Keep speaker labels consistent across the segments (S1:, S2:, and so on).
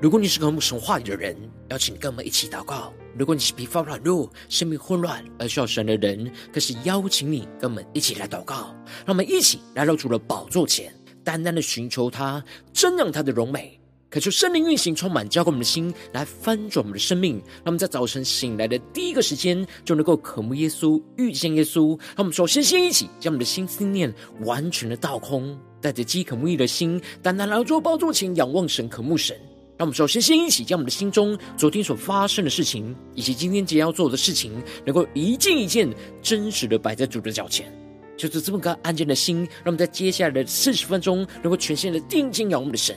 S1: 如果你是个慕神话语的人，邀请跟我们一起祷告；如果你是疲乏软弱、生命混乱而需要神的人，更是邀请你跟我们一起来祷告。让我们一起来到主的宝座前，单单的寻求他，瞻仰他的荣美，渴求圣灵运行，充满浇灌我们的心，来翻转我们的生命。让我们在早晨醒来的第一个时间，就能够渴慕耶稣、遇见耶稣。让我们首先先一起将我们的心思念完全的倒空，带着饥渴慕义的心，单单来到主宝座前，仰望神、渴慕神。让我们首先先一起将我们的心中昨天所发生的事情，以及今天即将要做的事情，能够一件一件真实的摆在主的脚前，就是这么个安静的心，让我们在接下来的四十分钟，能够全心的定睛仰望的神，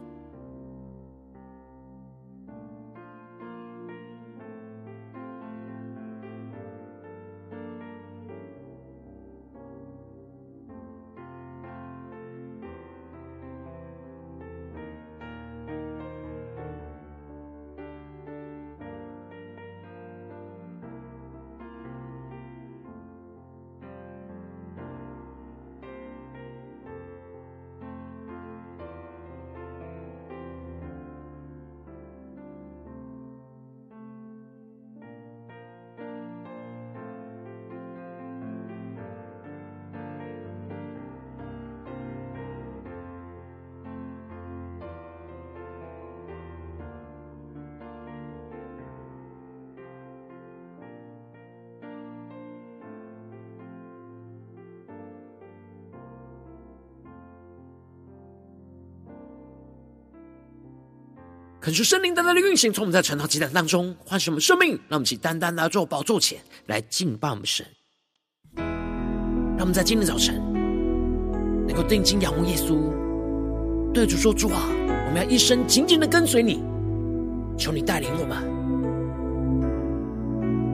S1: 恳求圣灵单单的运行，从我们在晨祷祭坛当中唤醒我们生命，让我们一起单单来到宝座前来敬拜我们神。让我们在今天早晨能够定睛仰望耶稣，对主说：“主啊，我们要一生紧紧的跟随你，求你带领我们，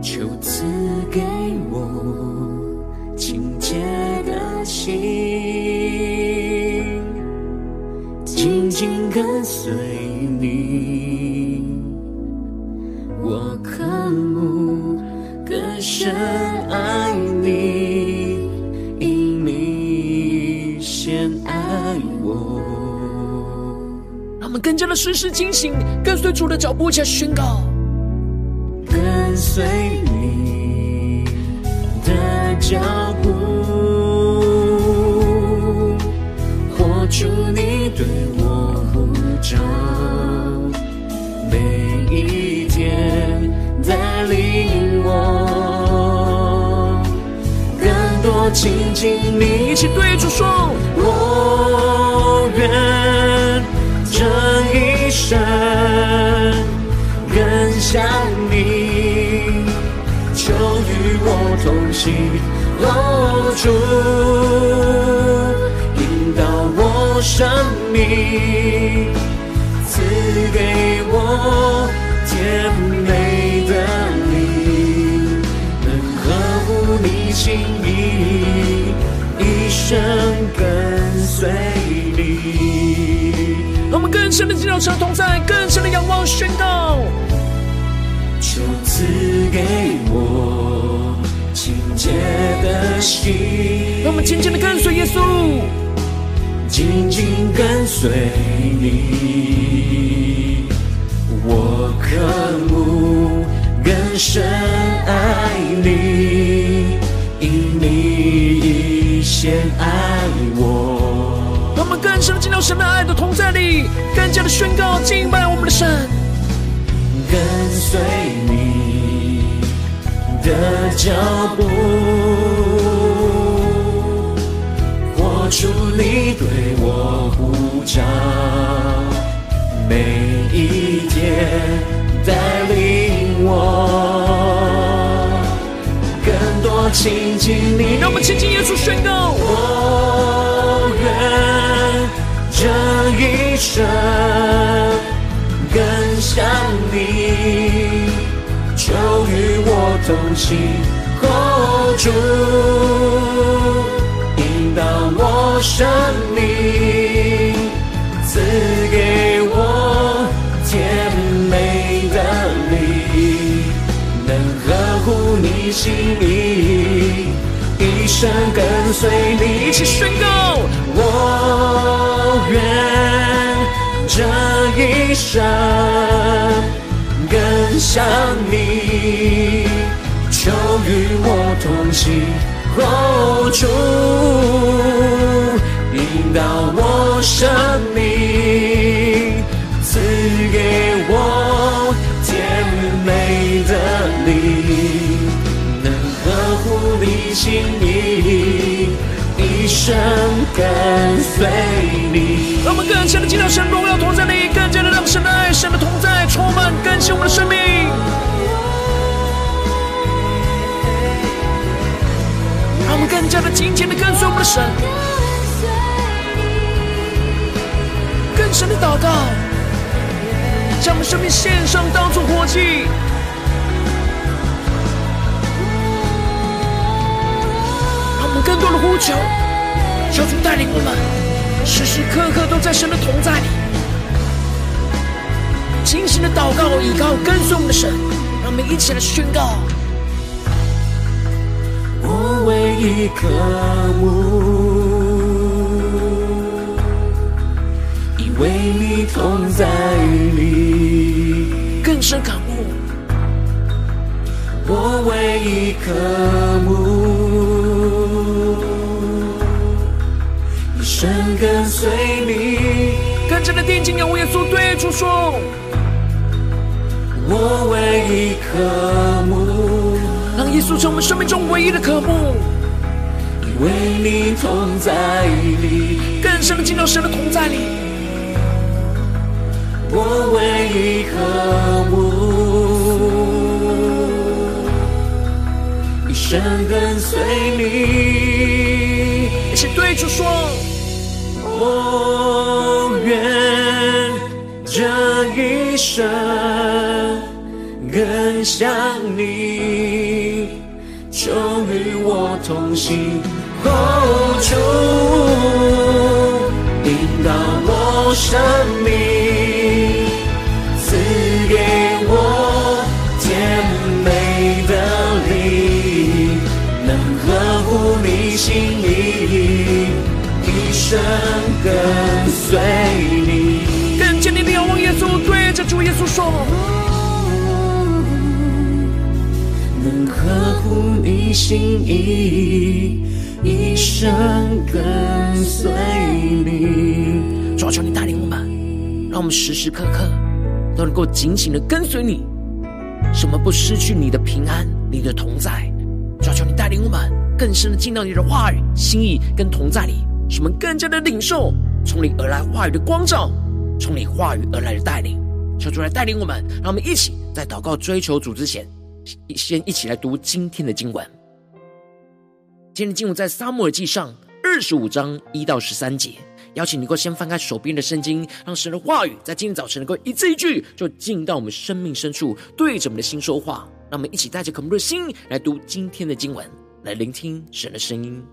S2: 求赐跟随你，我渴慕更深爱你，因你先爱我。
S1: 让我们更加的时时警醒，跟随主的脚步，一起来宣告，
S2: 跟随你的脚步，活出呼召，每一天带领我更多亲近你。
S1: 一起对主说：
S2: 我愿这一生更像你，求与我同行，哦，主引导我生命，给我甜美的你，能呵护你心意，一生跟随你。
S1: 让我们更深的进入神同在，更深的仰望宣告。
S2: 求赐给我清洁的心，
S1: 让我们紧紧的跟随耶稣，
S2: 紧紧跟随你。我渴慕更深爱你，因你已先爱我。
S1: 让我们更深的进入神的爱的同在里，更加的宣告敬拜我们的神。
S2: 跟随你的脚步，活出你对我呼召，每一天带领我更多亲近你。
S1: 让我们亲近耶稣宣告：
S2: 我愿这一生。更像你，求与我同行，哦，主，引导我生命，赐给心意，一生跟随你。
S1: 一起宣告，
S2: 我愿这一生更像你。求与我同行，哦，主，引导我生命，心意，一生跟随你。
S1: 让我们更加的进到神荣耀同在里，更加的让神的爱、神的同在充满更新我们的生命。让我们更加的紧紧的跟随我们的神，更深的祷告，将我们生命献上，当作活祭。让我们更多的呼求，求主带领我们，时时刻刻都在神的同在里，精心的祷告、依靠、跟随我们的神。让我们一起来宣告。
S2: 我唯一渴慕，因为你同在里，
S1: 更深感悟。
S2: 我唯一渴慕，跟随你，
S1: 跟着的定睛仰望耶稣，对主说：
S2: 我唯一渴慕。
S1: 让耶稣成为我们生命中唯一的渴慕，
S2: 因为你同在里，
S1: 更深的进到神的同在里。
S2: 我唯一渴慕，一生跟随你。
S1: 一起对主说：
S2: 我愿这一生更像你。就与我同行，哦，主，引导我生命，心意，一生跟随你。
S1: 主啊，求你带领我们，让我们时时刻刻都能够紧紧的跟随你，使我们不失去你的平安、你的同在。主啊，求你带领我们更深的进到你的话语、心意跟同在里，使我们更加的领受从你而来话语的光照，从你话语而来的带领。求主来带领我们，让我们一起在祷告追求主之前。先一起来读今天的经文。今天的经文在撒母耳记上二十五章一到十三节。邀请你能够先翻开手边的圣经，让神的话语在今天早晨能够一字一句就进到我们生命深处，对着我们的心说话。让我们一起带着渴慕的心来读今天的经文，来聆听神的声音。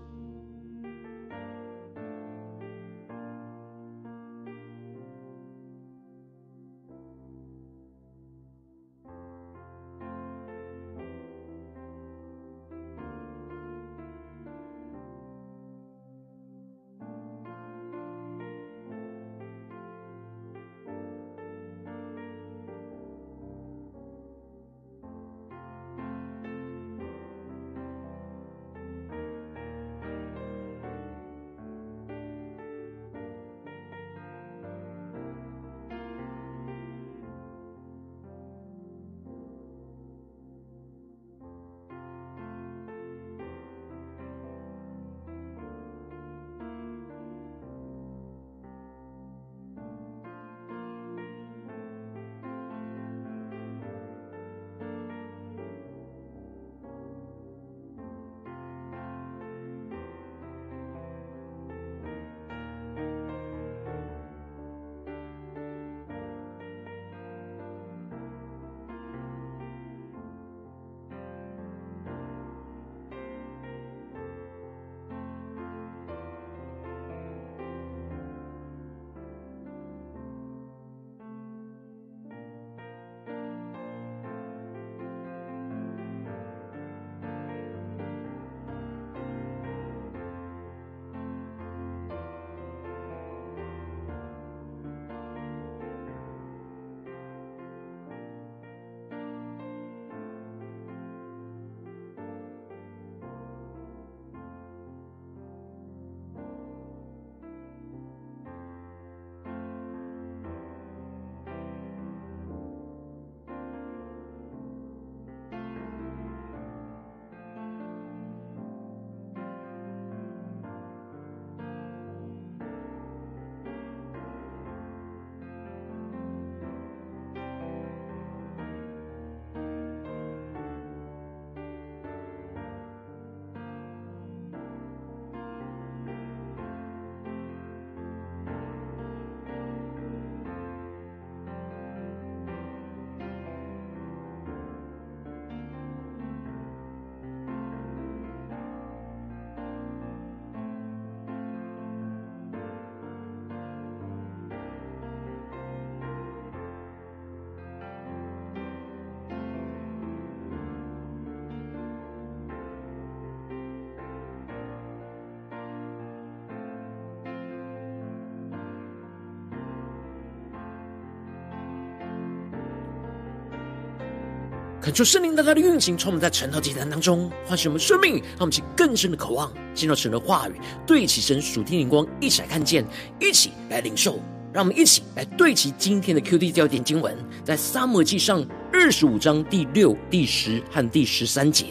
S1: 恳求圣灵在他的运行，充满在晨祷祭坛当中，唤醒我们生命，让我们起更深的渴望，进入神的话语，对齐神属天灵光，一起来看见，一起来领受。让我们一起来对齐今天的 QD 焦点经文，在撒母记上二十五章第六、第十和第十三节，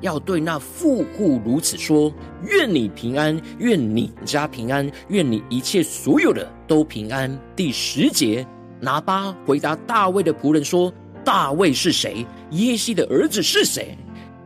S1: 要对那富户如此说：愿你平安，愿你家平安，愿你一切所有的都平安。第十节，拿巴回答大卫的仆人说。大卫是谁？耶西的儿子是谁？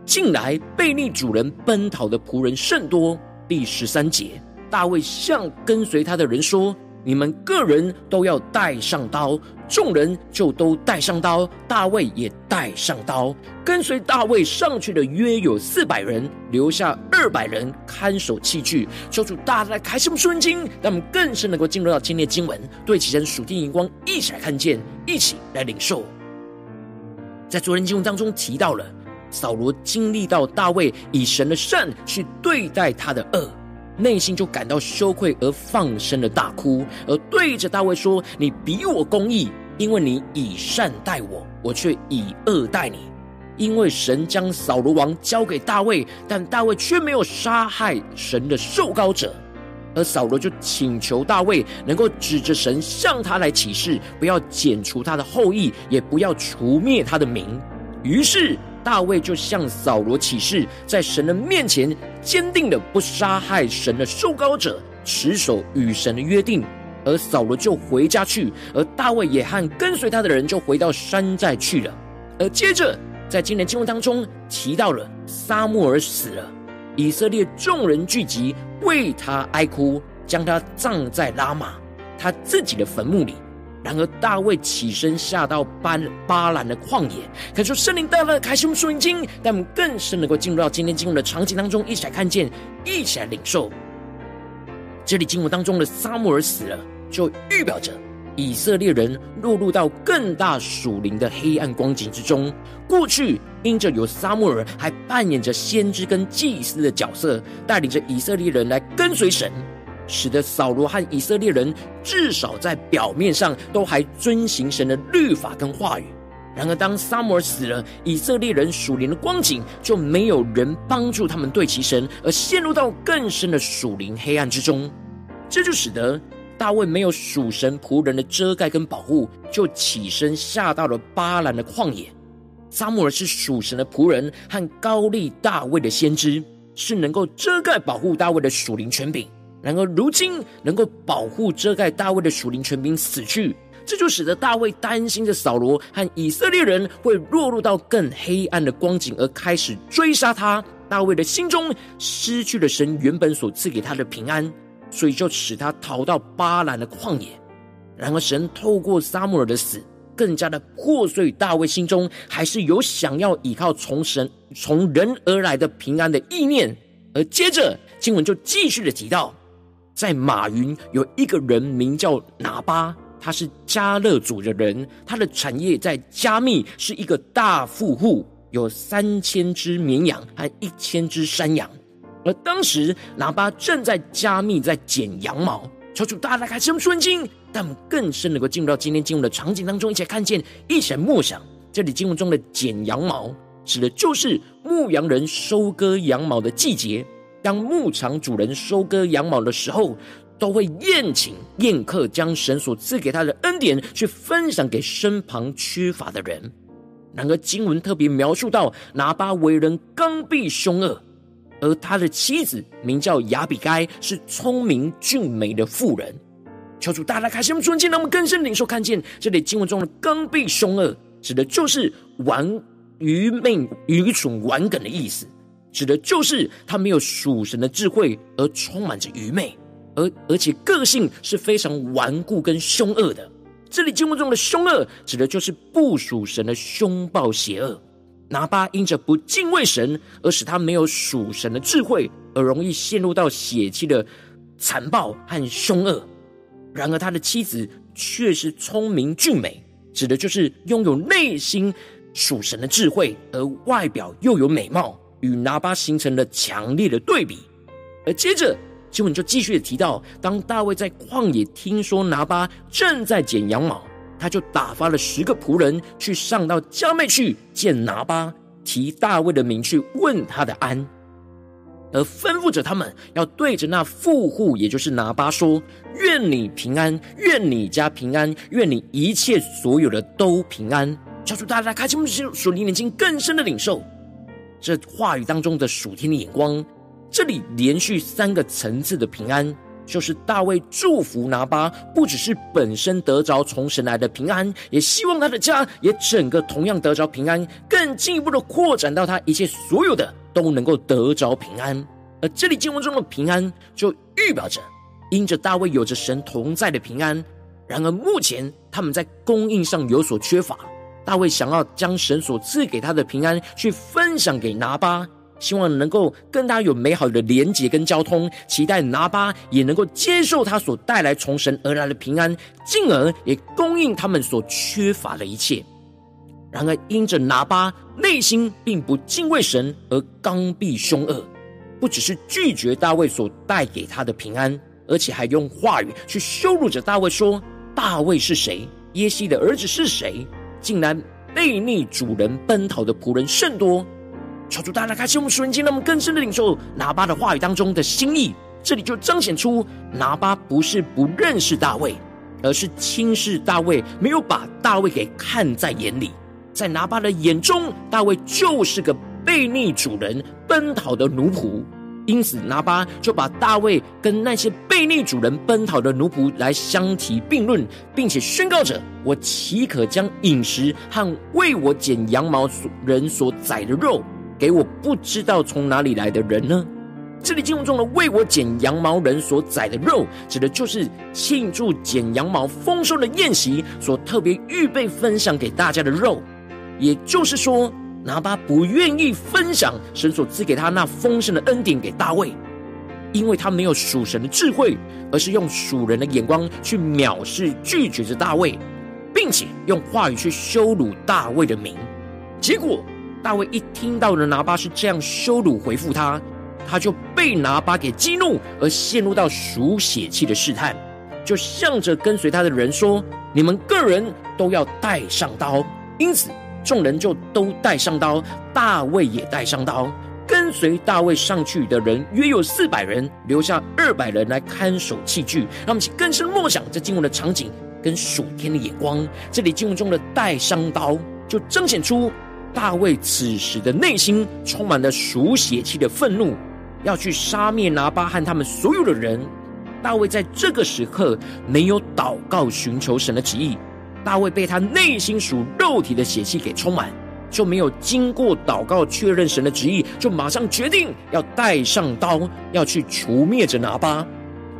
S1: 近来背逆主人奔逃的仆人甚多。第十三节，大卫向跟随他的人说：“你们个人都要带上刀。”众人就都带上刀，大卫也带上刀。跟随大卫上去的约有四百人，留下二百人看守器具。求主大大开示我们属灵经，让我们更深能够进入到今天的经文，对齐神属天眼光，一起来看见，一起来领受。在昨天经文当中提到了，扫罗经历到大卫以神的善去对待他的恶，内心就感到羞愧而放声的大哭，而对着大卫说：“你比我公义，因为你以善待我，我却以恶待你。因为神将扫罗王交给大卫，但大卫却没有杀害神的受膏者。”而扫罗就请求大卫能够指着神向他来起誓，不要剪除他的后裔，也不要除灭他的名。于是大卫就向扫罗起誓，在神的面前坚定的不杀害神的受膏者，持守与神的约定。而扫罗就回家去，而大卫也和跟随他的人就回到山寨去了。而接着在今年经文当中提到了撒母耳死了。以色列众人聚集，为他哀哭，将他葬在拉玛他自己的坟墓里。然而大卫起身下到巴巴兰的旷野，可说圣灵带来开胸顺经，让我们更深能够进入到今天经文的场景当中，一起来看见，一起来领受。这里经文当中的撒母耳死了，就预表着。以色列人落入到更大属灵的黑暗光景之中。过去因着有撒母耳，还扮演着先知跟祭司的角色，带领着以色列人来跟随神，使得扫罗和以色列人至少在表面上都还遵行神的律法跟话语。然而，当撒母耳死了，以色列人属灵的光景就没有人帮助他们对齐神，而陷入到更深的属灵黑暗之中。这就使得。大卫没有属神仆人的遮盖跟保护，就起身下到了巴兰的旷野。撒母耳是属神的仆人和高利大卫的先知，是能够遮盖保护大卫的属灵权柄。然而如今能够保护遮盖大卫的属灵权柄死去，这就使得大卫担心着扫罗和以色列人会落入到更黑暗的光景，而开始追杀他。大卫的心中失去了神原本所赐给他的平安。所以就使他逃到巴兰的旷野。然而神透过撒母耳的死，更加的破碎大卫心中还是有想要依靠从神从人而来的平安的意念。而接着经文就继续的提到，在马云有一个人名叫拿巴，他是迦勒族的人，他的产业在加密是一个大富户，有三千只绵羊和一千只山羊。而当时拿巴正在加密在剪羊毛，求主大大开示顺经，但我们更深能够进入到今天经文的场景当中，一起来看见，一起来默想。这里经文中的剪羊毛，指的就是牧羊人收割羊毛的季节。当牧场主人收割羊毛的时候，都会宴请宴客，将神所赐给他的恩典去分享给身旁缺乏的人。然而经文特别描述到拿巴为人刚愎凶恶。而他的妻子名叫雅比该，是聪明俊美的妇人。求主大大开示我们尊敬，让我们更深领受看见这里经文中的刚愎凶恶，指的就是顽愚昧、愚蠢、顽梗的意思，指的就是他没有属神的智慧，而充满着愚昧，而而且个性是非常顽固跟凶恶的。这里经文中的凶恶，指的就是不属神的凶暴邪恶。拿巴因着不敬畏神，而使他没有属神的智慧，而容易陷入到血气的残暴和凶恶。然而他的妻子却是聪明俊美，指的就是拥有内心属神的智慧，而外表又有美貌，与拿巴形成了强烈的对比。而接着经文就继续提到，当大卫在旷野听说拿巴正在剪羊毛，他就打发了十个仆人去上到迦密去见拿巴，提大卫的名去问他的安。而吩咐着他们要对着那富户，也就是拿巴说：“愿你平安，愿你家平安，愿你一切所有的都平安。”叫出大家开启我们属灵眼睛更深的领受这话语当中的属天的眼光。这里连续三个层次的平安，就是大卫祝福拿巴，不只是本身得着从神来的平安，也希望他的家也整个同样得着平安，更进一步的扩展到他一切所有的。都能够得着平安，而这里经文中的平安，就预表着因着大卫有着神同在的平安。然而目前他们在供应上有所缺乏，大卫想要将神所赐给他的平安去分享给拿巴，希望能够跟他有美好的连结跟交通，期待拿巴也能够接受他所带来从神而来的平安，进而也供应他们所缺乏的一切。然而，因着拿巴内心并不敬畏神而刚愎凶恶，不只是拒绝大卫所带给他的平安，而且还用话语去羞辱着大卫，说：“大卫是谁？耶西的儿子是谁？竟然背逆主人奔逃的仆人甚多。”求主大家开启我们属灵经，让我们更深的领受拿巴的话语当中的心意。这里就彰显出拿巴不是不认识大卫，而是轻视大卫，没有把大卫给看在眼里。在拿巴的眼中，大卫就是个悖逆主人、奔逃的奴仆，因此拿巴就把大卫跟那些悖逆主人、奔逃的奴仆来相提并论，并且宣告着：“我岂可将饮食和为我剪羊毛人所宰的肉给我不知道从哪里来的人呢？”这里经文中的“为我剪羊毛人所宰的肉”，指的就是庆祝剪羊毛丰收的宴席所特别预备分享给大家的肉。也就是说，拿巴不愿意分享神所赐给他那丰盛的恩典给大卫，因为他没有属神的智慧，而是用属人的眼光去藐视、拒绝着大卫，并且用话语去羞辱大卫的名。结果，大卫一听到了拿巴是这样羞辱回复他，他就被拿巴给激怒，而陷入到属血气的试探，就向着跟随他的人说：“你们个人都要带上刀。”因此。众人就都带上刀，大卫也带上刀。跟随大卫上去的人约有四百人，留下二百人来看守器具。让我们一起更深默想这经文的场景跟属天的眼光。这里经文中的带上刀，就彰显出大卫此时的内心充满了属血气的愤怒，要去杀灭拿巴和他们所有的人。大卫在这个时刻没有祷告寻求神的旨意。大卫被他内心属肉体的血气给充满，就没有经过祷告确认神的旨意，就马上决定要带上刀，要去除灭着拿巴。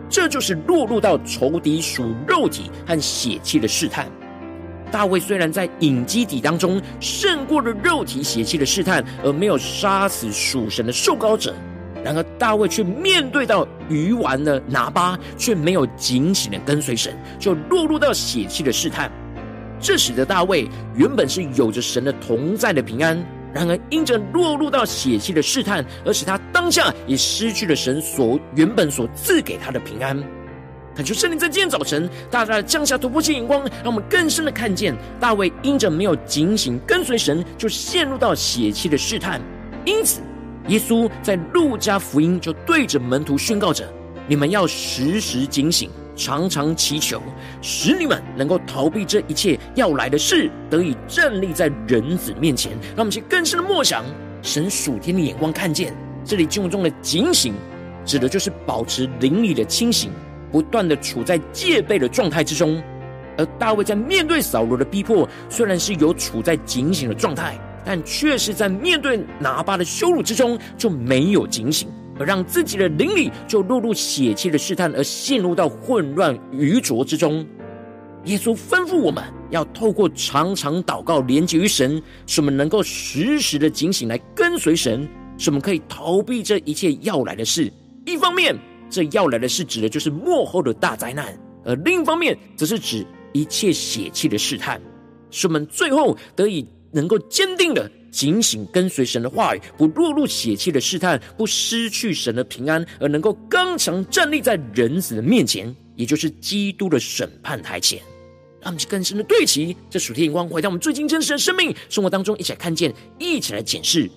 S1: 这就是落入到仇敌属肉体和血气的试探。大卫虽然在隐基底当中胜过了肉体血气的试探，而没有杀死属神的受膏者，然而大卫却面对到愚顽的拿巴，却没有警醒的跟随神，就落入到血气的试探。这使得大卫原本是有着神的同在的平安，然而因着落入到血气的试探，而使他当下也失去了神所原本所赐给他的平安。恳求圣灵在今天早晨大大的降下突破性眼光，让我们更深的看见大卫因着没有警醒跟随神，就陷入到血气的试探。因此，耶稣在路加福音就对着门徒宣告着：“你们要时时警醒。”常常祈求，使你们能够逃避这一切要来的事，得以站立在人子面前。让我们去更深的默想神属天的眼光，看见这里经文中的警醒，指的就是保持灵里的清醒，不断的处在戒备的状态之中。而大卫在面对扫罗的逼迫，虽然是有处在警醒的状态，但却是在面对拿巴的羞辱之中，就没有警醒。而让自己的灵里就落入血气的试探，而陷入到混乱愚拙之中。耶稣吩咐我们要透过常常祷告，连接于神，使我们能够时时的警醒来跟随神，使我们可以逃避这一切要来的事。一方面，这要来的是指的就是幕后的大灾难；而另一方面，则是指一切血气的试探，使我们最后得以能够坚定的。警醒跟随神的话语，不落入血气的试探，不失去神的平安，而能够刚强站立在人子的面前，也就是基督的审判台前。让我们更深的对齐这属天眼光，回到我们最近真实的生命生活当中，一起来看见，一起来检视。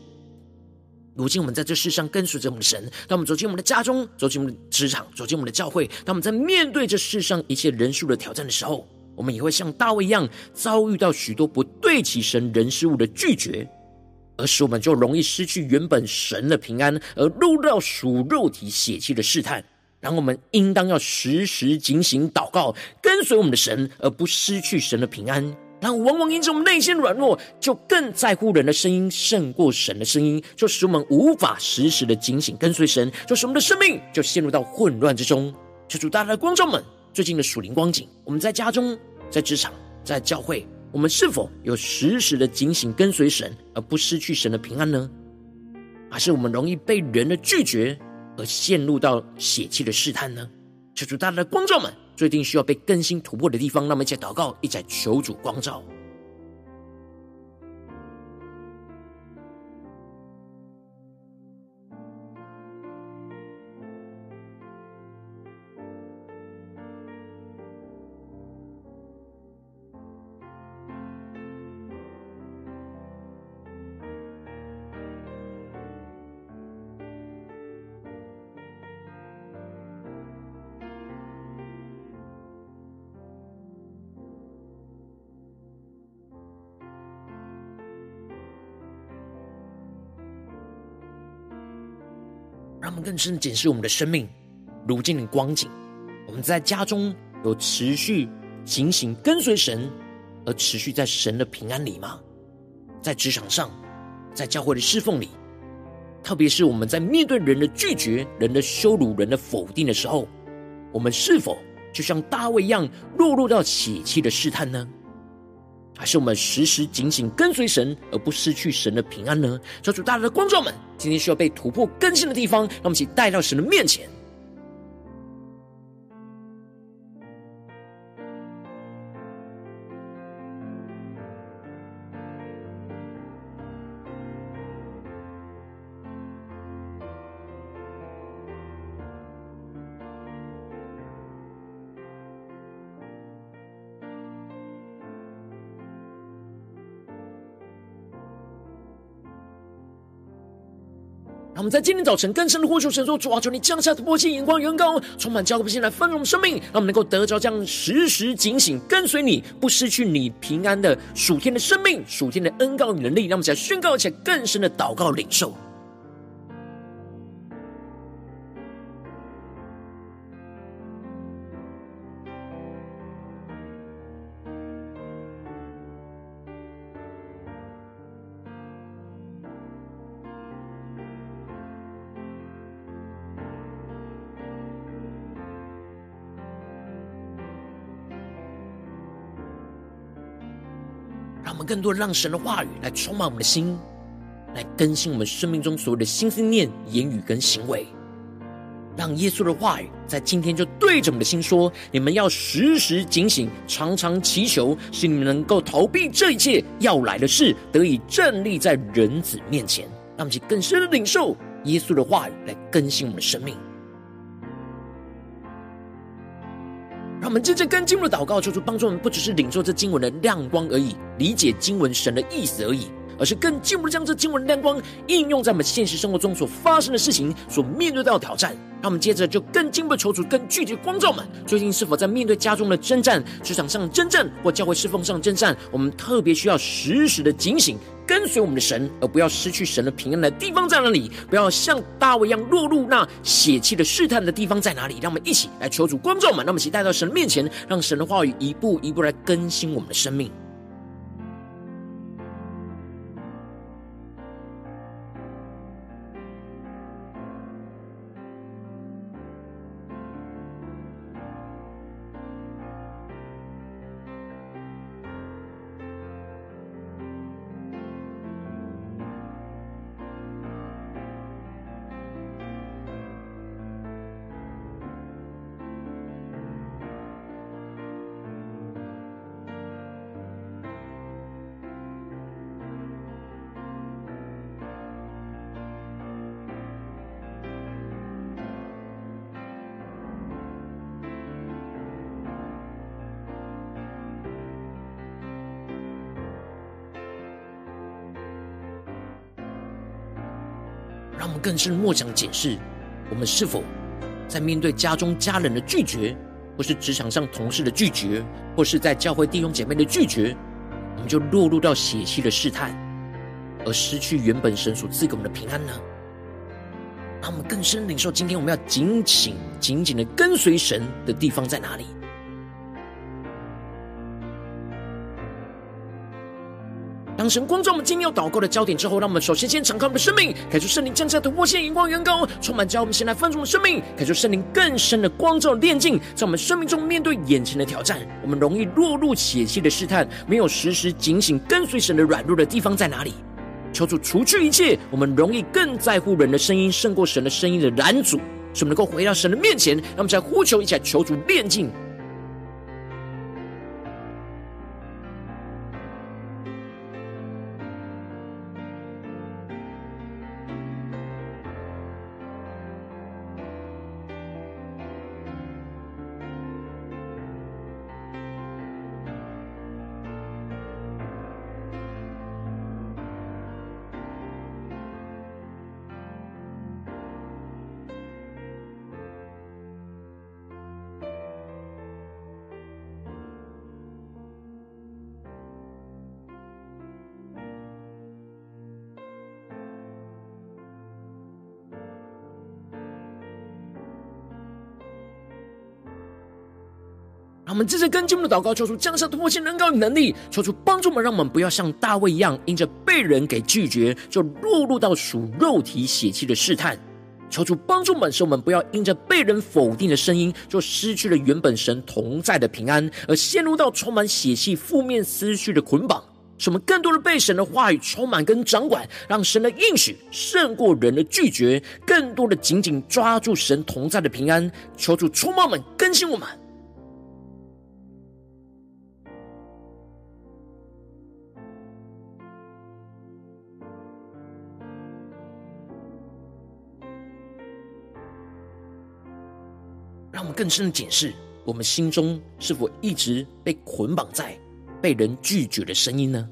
S1: 如今我们在这世上跟随着我们的神，当我们走进我们的家中，走进我们的职场，走进我们的教会，当我们在面对这世上一切人数的挑战的时候，我们也会像大卫一样，遭遇到许多不对起神人事物的拒绝，而使我们就容易失去原本神的平安，而落入到属肉体血气的试探。然后我们应当要时时警醒祷告，跟随我们的神，而不失去神的平安。但往往因着我们内心软弱，就更在乎人的声音胜过神的声音，就使我们无法时时的警醒跟随神，就使我们的生命就陷入到混乱之中。求主大大的光照们，最近的属灵光景，我们在家中、在职场、在教会，我们是否有时时的警醒跟随神，而不失去神的平安呢？还是我们容易被人的拒绝？而陷入到血气的试探呢？求主大大的光照们，最近需要被更新突破的地方，那么一起祷告，一起求主光照。更深的检视我们的生命，如今的光景。我们在家中有持续警醒跟随神，而持续在神的平安里吗？在职场上，在教会的侍奉里，特别是我们在面对人的拒绝、人的羞辱、人的否定的时候，我们是否就像大卫一样落入到血气的试探呢？还是我们时时紧紧跟随神，而不失去神的平安呢？求主大大的光照们，今天需要被突破更新的地方，让我们一起带到神的面前。我们在今天早晨更深的呼求神说：主啊，求你降下突破性眼光，远高充满交托不来丰盛生命，让我们能够得着这样时时警醒跟随你，不失去你平安的属天的生命、属天的恩告与能力。让我们在宣告起来更深的祷告领受。更多让神的话语来充满我们的心，来更新我们生命中所有的心思念、言语跟行为。让耶稣的话语在今天就对着我们的心说：你们要时时警醒，常常祈求，使你们能够逃避这一切要来的事，得以站立在人子面前。让我们更深的领受耶稣的话语，来更新我们的生命。我们真正跟经文的祷告，求主帮助我们，不只是领受这经文的亮光而已，理解经文神的意思而已，而是更进一步将这经文的亮光应用在我们现实生活中所发生的事情、所面对到的挑战。那我们接着就更进一步求主更具体光照们，最近是否在面对家中的征战、职场上的征战或教会侍奉上的征战，我们特别需要时时的警醒。跟随我们的神，而不要失去神的平安的地方在哪里？不要像大卫一样落入那血气的试探的地方在哪里？让我们一起来求主光照们，让我们一起带到神面前，让神的话语一步一步来更新我们的生命。更是默想检视，我们是否在面对家中家人的拒绝，或是职场上同事的拒绝，或是在教会弟兄姐妹的拒绝，我们就落入到血气的试探，而失去原本神所赐给我们的平安呢？让我们更深领受，今天我们要紧紧紧紧的跟随神的地方在哪里？当神光照我们今天要祷告的焦点之后，让我们首先先敞开我们的生命，感受圣灵降下突破性眼光，远高充满，教我们先来分盛的生命，感受圣灵更深的光照炼净，在我们生命中面对眼前的挑战，我们容易落入血气的试探，没有时时警醒跟随神的软弱的地方在哪里？求主除去一切，我们容易更在乎人的声音胜过神的声音的拦阻，使我们能够回到神的面前，让我们再呼求一起来求主炼净。我们接着跟进我们的祷告，求主降下突破性、能高与能力，求主帮助我们，让我们不要像大卫一样，因着被人给拒绝，就落入到属肉体血气的试探。求主帮助我们，使我们不要因着被人否定的声音，就失去了原本神同在的平安，而陷入到充满血气、负面思绪的捆绑。使我们更多的被神的话语充满跟掌管，让神的应许胜过人的拒绝，更多的紧紧抓住神同在的平安。求主充满我们，更新我们。更深的检视，我们心中是否一直被捆绑在被人拒绝的声音呢？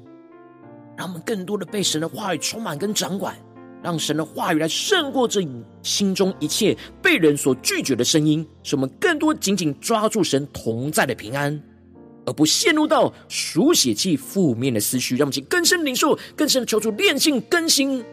S1: 让我们更多的被神的话语充满跟掌管，让神的话语来胜过这心中一切被人所拒绝的声音，使我们更多紧紧抓住神同在的平安，而不陷入到书写气负面的思绪。让我们更深领受，更深的求主炼性更新。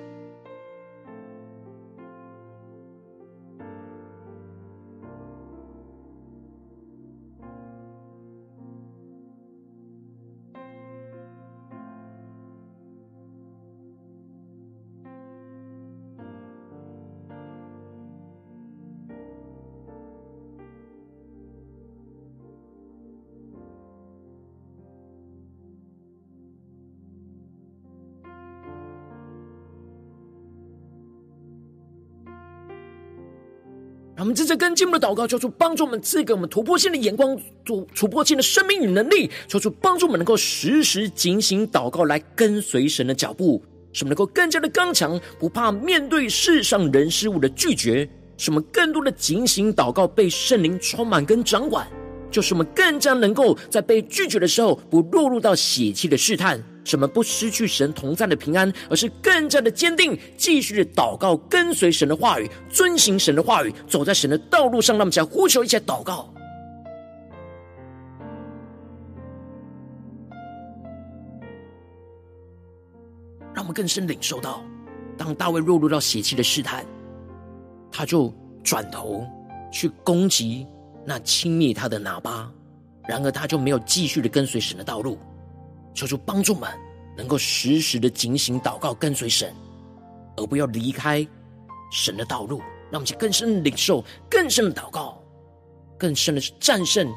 S1: 让我们在这跟进我们的祷告，求主帮助我们赐给我们突破性的眼光，突突破性的生命与能力，求主帮助我们能够时时警醒祷告，来跟随神的脚步，使我们能够更加的刚强，不怕面对世上人事物的拒绝，使我们更多的警醒祷告，被圣灵充满跟掌管，就是我们更加能够在被拒绝的时候，不落入到血气的试探。什么不失去神同在的平安，而是更加的坚定，继续的祷告，跟随神的话语，遵行神的话语，走在神的道路上。让我们来呼求一下祷告，让我们更深领受到，当大卫落入到邪气的试探，他就转头去攻击那轻蔑他的拿八，然而他就没有继续的跟随神的道路。求主帮助们能够时时的警醒祷告，跟随神，而不要离开神的道路。让我们去更深的领受，更深的祷告，更深的是战胜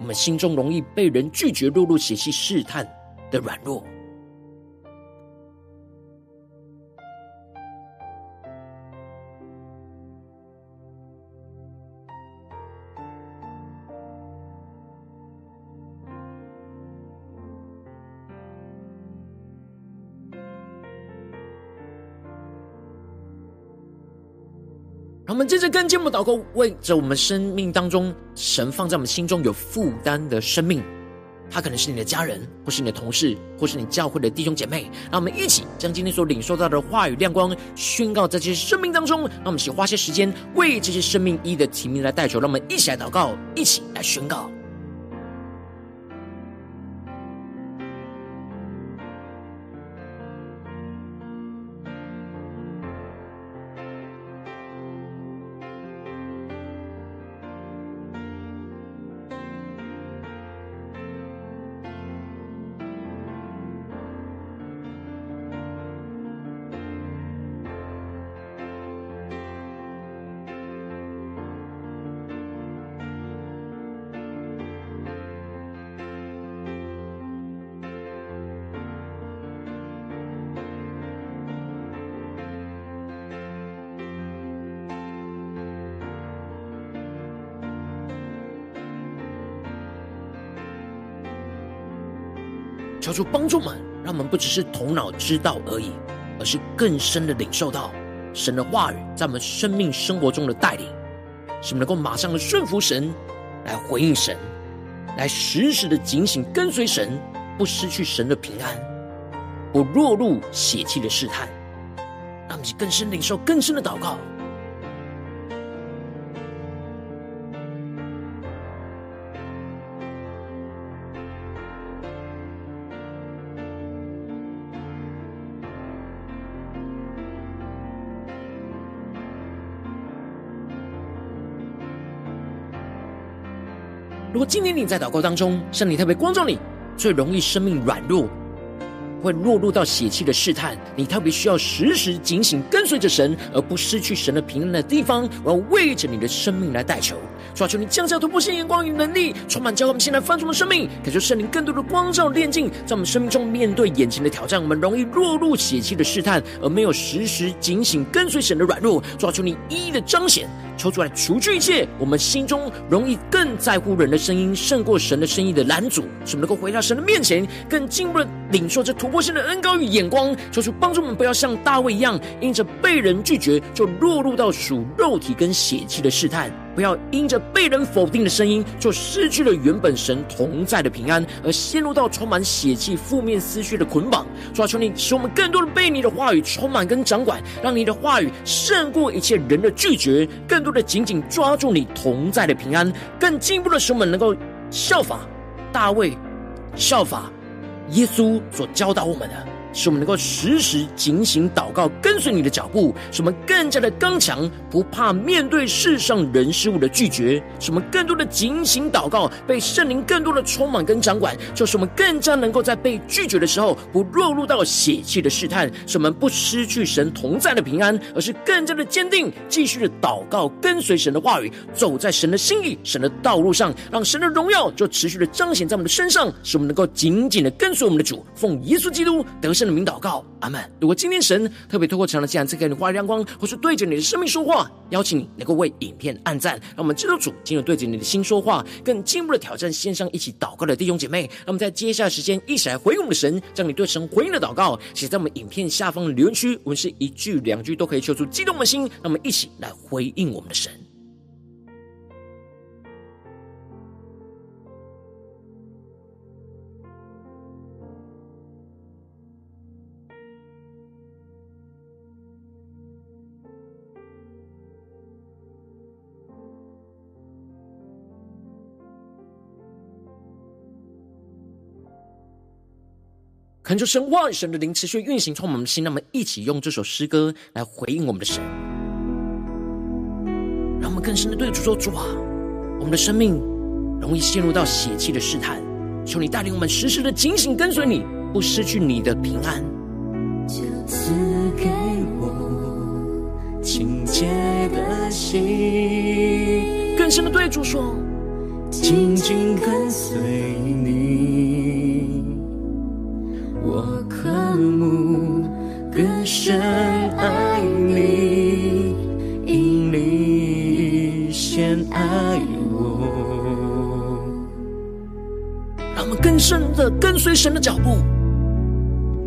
S1: 我们心中容易被人拒绝、落入邪气试探的软弱。这跟进我们祷告，为着我们生命当中神放在我们心中有负担的生命，他可能是你的家人，或是你的同事，或是你教会的弟兄姐妹。让我们一起将今天所领受到的话语亮光宣告在这些生命当中。让我们一起花些时间为这些生命一的提名来代求。让我们一起来祷告，一起来宣告。求主帮助们，让我们不只是头脑知道而已，而是更深的领受到神的话语在我们生命生活中的带领，使我们能够马上的顺服神，来回应神，来时时的警醒跟随神，不失去神的平安，不落入血气的试探，让我们更深领受更深的祷告。今天你在祷告当中，圣灵特别光照你，最容易生命软弱，会落入到血气的试探，你特别需要时时警醒，跟随着神，而不失去神的平安的地方，我要为着你的生命来代求。抓住你降下突破性眼光与能力，充满教会我们现在翻转的生命，感受圣灵更多的光照炼净，在我们生命中面对眼前的挑战，我们容易落入血气的试探，而没有时时警醒跟随神的软弱。抓住你一一的彰显。抽出来，除去一切我们心中容易更在乎人的声音，胜过神的声音的拦阻，使我们能够回到神的面前，更进一步的领受这突破性的恩高与眼光。求主帮助我们，不要像大卫一样，因着被人拒绝，就落入到属肉体跟血气的试探。不要因着被人否定的声音，就失去了原本神同在的平安，而陷入到充满血气、负面思绪的捆绑。主啊，求你使我们更多的被你的话语充满跟掌管，让你的话语胜过一切人的拒绝，更多的紧紧抓住你同在的平安，更进一步的使我们能够效法大卫，效法耶稣所教导我们的。使我们能够时时警醒祷告，跟随你的脚步；使我们更加的刚强，不怕面对世上人事物的拒绝；使我们更多的警醒祷告，被圣灵更多的充满跟掌管；就是我们更加能够在被拒绝的时候，不落入到血气的试探；使我们不失去神同在的平安，而是更加的坚定，继续的祷告，跟随神的话语，走在神的心意、神的道路上，让神的荣耀就持续的彰显在我们的身上，使我们能够紧紧的跟随我们的主，奉耶稣基督得胜。的名祷告，阿门。如果今天神特别透过这样的这样，赐给你话语亮光，或是对着你的生命说话，邀请你能够为影片按赞，让我们知道主今日对着你的心说话，更进一步的挑战线上一起祷告的弟兄姐妹。让我们在接下来时间一起来回应我们的神，将你对神回应的祷告写在我们影片下方的留言区，我们是一句两句都可以，求出激动的心。让我们一起来回应我们的神。恳求神话语神的灵持续运行，充满我们的心，那么一起用这首诗歌来回应我们的神，让我们更深的对主说：主啊，我们的生命容易陷入到血气的试探，求你带领我们时时的警醒跟随你，不失去你的平安。
S2: 就赐给我清洁的心，
S1: 更深的对主说：
S2: 紧紧跟随你。
S1: 随神的脚步，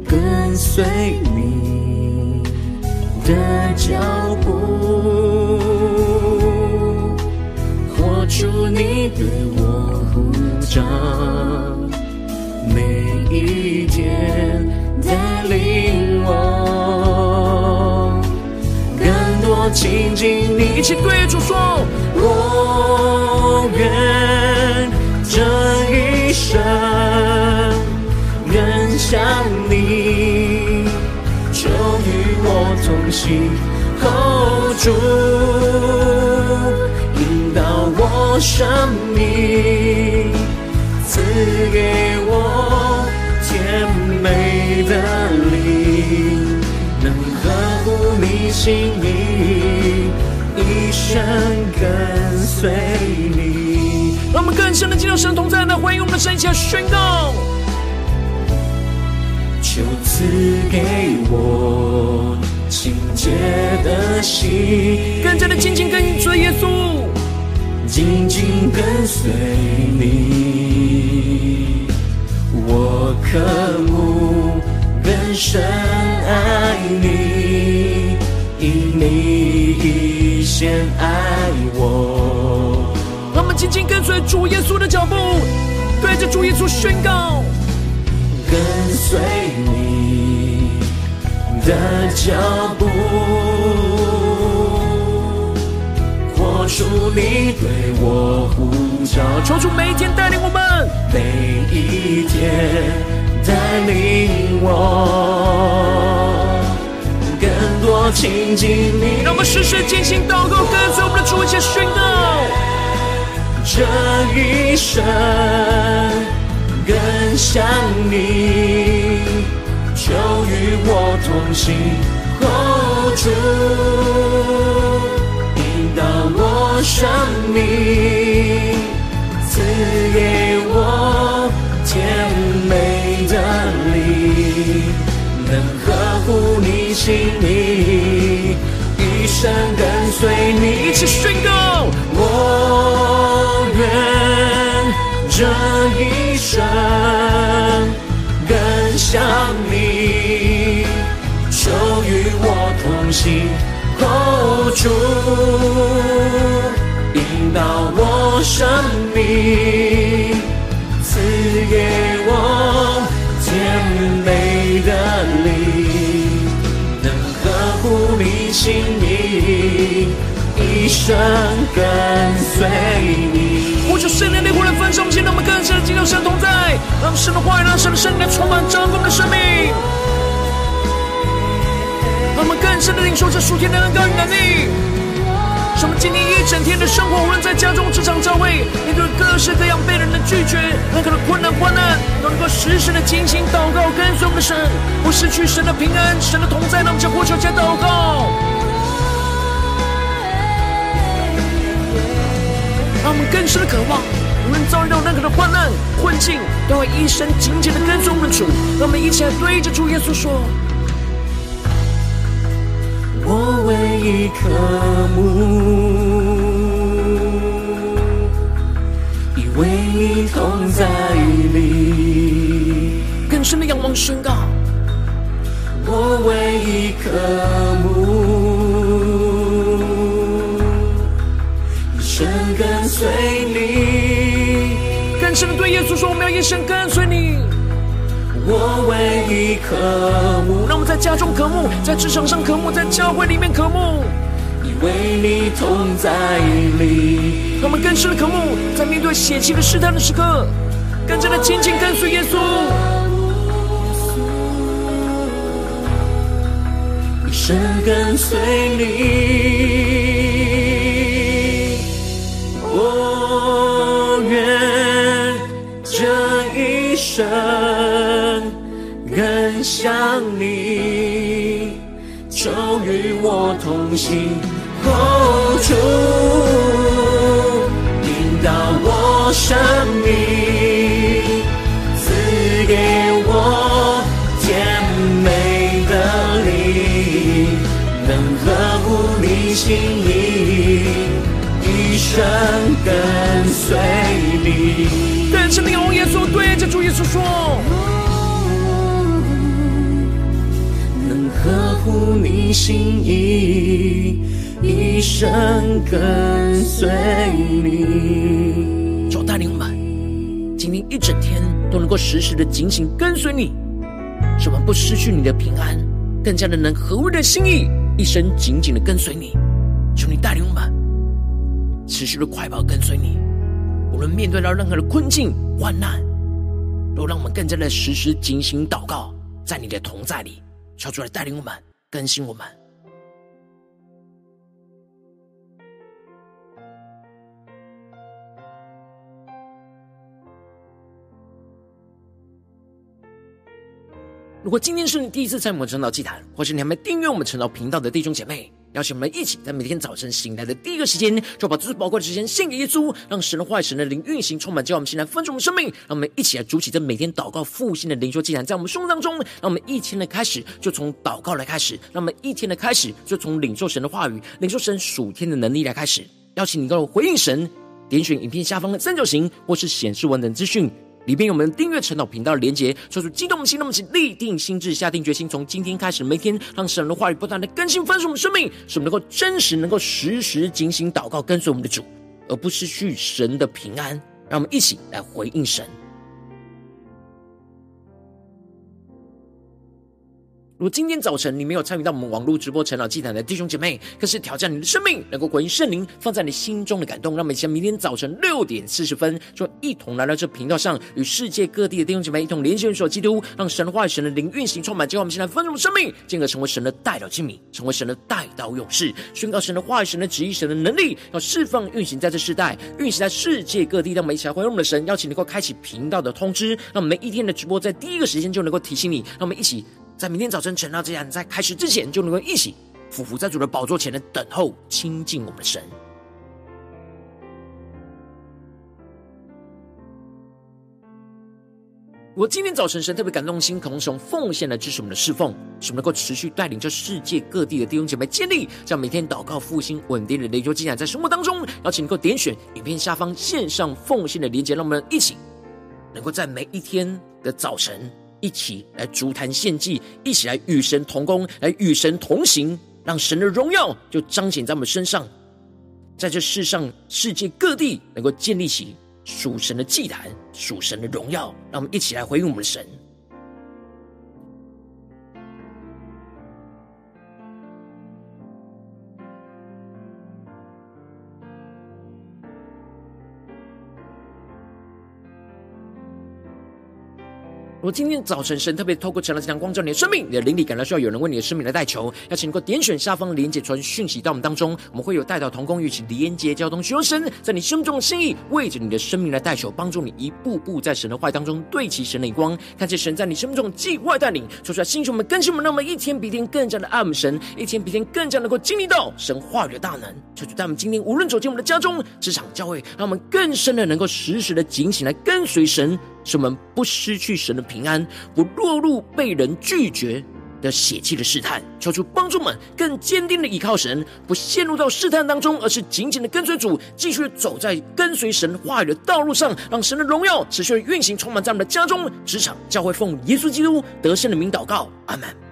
S2: 跟随你的脚步，活出你对我呼召。
S1: 每一天带领我，更多亲近你。
S3: 一起对主说：
S1: 我愿我同行。哦，主引导我生命，赐给我甜美的灵，能呵护你心意，一生跟随你。
S3: 让我们更深的进入神同在，来回应我们的神，一起来宣告。
S1: 求赐给我。清洁的心，
S3: 更加的紧紧跟随耶稣，
S1: 紧紧跟随你，我渴慕更深爱你，因你先爱我。
S3: 让我们紧紧跟随主耶稣的脚步，对着主耶稣宣告，
S1: 跟随你。的脚步，活出你对我呼召，
S3: 求主每一天带领我们，
S1: 每一天带领我，更多亲近你。
S3: 让我们时时进行祷告，跟随我们的主一起宣告，
S1: 这一生更像你。就与我同行，哦，主引导我生命，赐给我甜美的灵，能合乎你心意，一生跟随你。
S3: 一起宣告，
S1: 我愿这一生。想你，就与我同行，哦，主引导我生命，赐给我甜美的灵，能呵护你心意，一生跟随你。
S3: 求圣灵的灵来焚烧我们，让我们更深的进入神同在，让神的话语，让神的圣灵充满掌管的生命，让我们更深的领受这属天的恩膏与能力。什么？今天一整天的生活，无论在家中、职场、教会，面对各式各样被人的拒绝、任何的困难、患难，都能够时时的精心祷告，跟随我们的神，不失去神的平安、神的同在。让我们将呼求加祷告。让我们更深的渴望，无论遭遇到任何的患难困境，都会一生紧紧的跟随我们的主。让我们一起来对着主耶稣说：“
S1: 我唯一渴慕，以为你同在里。”
S3: 更深的仰望宣告：“
S1: 我唯一渴慕。”跟随你，
S3: 更深的对耶稣说：“我们要一生跟随你。”
S1: 我唯一渴慕，
S3: 让我们在家中渴慕，在职场上渴慕，在教会里面渴慕，
S1: 以为你同在里。
S3: 让我们更深的渴慕，在面对血气的试探的时刻，更加的紧紧跟随耶稣，
S1: 一生跟随你。生更像你，就与我同行，哦，主引导我生命，赐给我甜美的灵，能合乎你心意，一生跟随你。
S3: 主耶稣说：“
S1: 能呵护你心意，一生跟随你。”
S3: 主带领我们，今天
S1: 一整天都能够时时的警醒跟随你，使我们不失去你的平安，更加的能合乎你的心意，一生紧紧的跟随你。求你带领我们持续的快跑跟随你，无论面对到任何的困境患难，都让我们更加的时时警醒祷告，在你的同在里，求主来带领我们更新我们。如果今天是你第一次参与我们晨祷祭坛，或是你还没订阅我们晨祷频道的弟兄姐妹，邀请我们一起在每天早晨醒来的第一个时间，就把最宝贵的时间献给耶稣，让神的话、神的灵运行，充满叫我们现在分盛我们生命。让我们一起来筑起这每天祷告复兴的灵修祭坛，在我们生活当中，让我们一天的开始就从祷告来开始，让我们一天的开始就从领受神的话语、领受神属天的能力来开始。邀请你跟我回应神，点选影片下方的三角形，或是显示文本资讯。里边有我们订阅陈祷频道的连结，说出激动的心，那么请立定心智，下定决心，从今天开始，每天让神的话语不断的更新翻盛我们生命，使我们能够真实、能够时时警醒祷告，跟随我们的主，而不失去神的平安。让我们一起来回应神。如果今天早晨你没有参与到我们网络直播晨祷祭坛的弟兄姐妹，更是挑战你的生命，能够回应圣灵放在你心中的感动。让我们在明天早晨六点四十分，就一同来到这频道上，与世界各地的弟兄姐妹一同连接、联手基督，让神的话语、神的灵运行充满，叫我们现在丰盛生命，进而成为神的代祷器皿，成为神的代祷勇士，宣告神的话语、神的旨意、神的能力，要释放运行在这世代，运行在世界各地。让我们一起来回应我们的神，邀请能够开启频道的通知，让我们每一天的直播在第一个时间就能够提醒你。让我们一起。在明天早晨晨祷这样，在开始之前，就能够一起俯伏在主的宝座前的等候，亲近我们的神。我今天早晨神特别感动心，可能从奉献来支持我们的侍奉，使我们能够持续带领着世界各地的弟兄姐妹建立这样每天祷告复兴稳定的灵修进展，在生活当中，邀请能够点选影片下方线上奉献的连结，让我们一起能够在每一天的早晨。一起来足坛献祭，一起来与神同工，来与神同行，让神的荣耀就彰显在我们身上，在这世上世界各地能够建立起属神的祭坛，属神的荣耀，让我们一起来回应我们的神。如果今天早晨神特别透过晨祷这样光照你的生命，你的灵里感到需要有人为你的生命来代求，邀请能够点选下方连结传讯息到我们当中，我们会有代祷同工，与其连结交通，求神在你生命中的心意，为着你的生命来代求，帮助你一步步在神的话当中对齐神的光，看见神在你生命中的计划带领，说出来星球们更新我们，让我们一天比一天更加的爱我们神，一天比一天更加能够经历到神话语的大能。求主带我们今天无论走进我们的家中、职场、教会，让我们更深的能够时时的警醒来跟随神。使我们不失去神的平平安，不落入被人拒绝的血气的试探，求主帮助们更坚定的依靠神，不陷入到试探当中，而是紧紧的跟随主，继续走在跟随神话语的道路上，让神的荣耀持续运行，充满在我们的家中、职场、教会，奉耶稣基督得胜的名祷告，阿门。